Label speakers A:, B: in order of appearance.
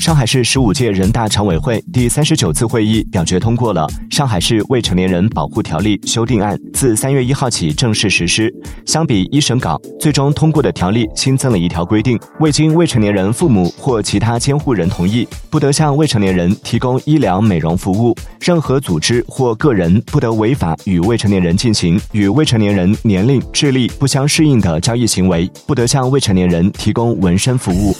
A: 上海市十五届人大常委会第三十九次会议表决通过了上海市未成年人保护条例修订案自三月一号起正式实施。相比一审稿最终通过的条例新增了一条规定未经未成年人父母或其他监护人同意不得向未成年人提供医疗美容服务任何组织或个人不得违法与未成年人进行与未成年人年龄智力不相适应的交易行为不得向未成年人提供纹身服务。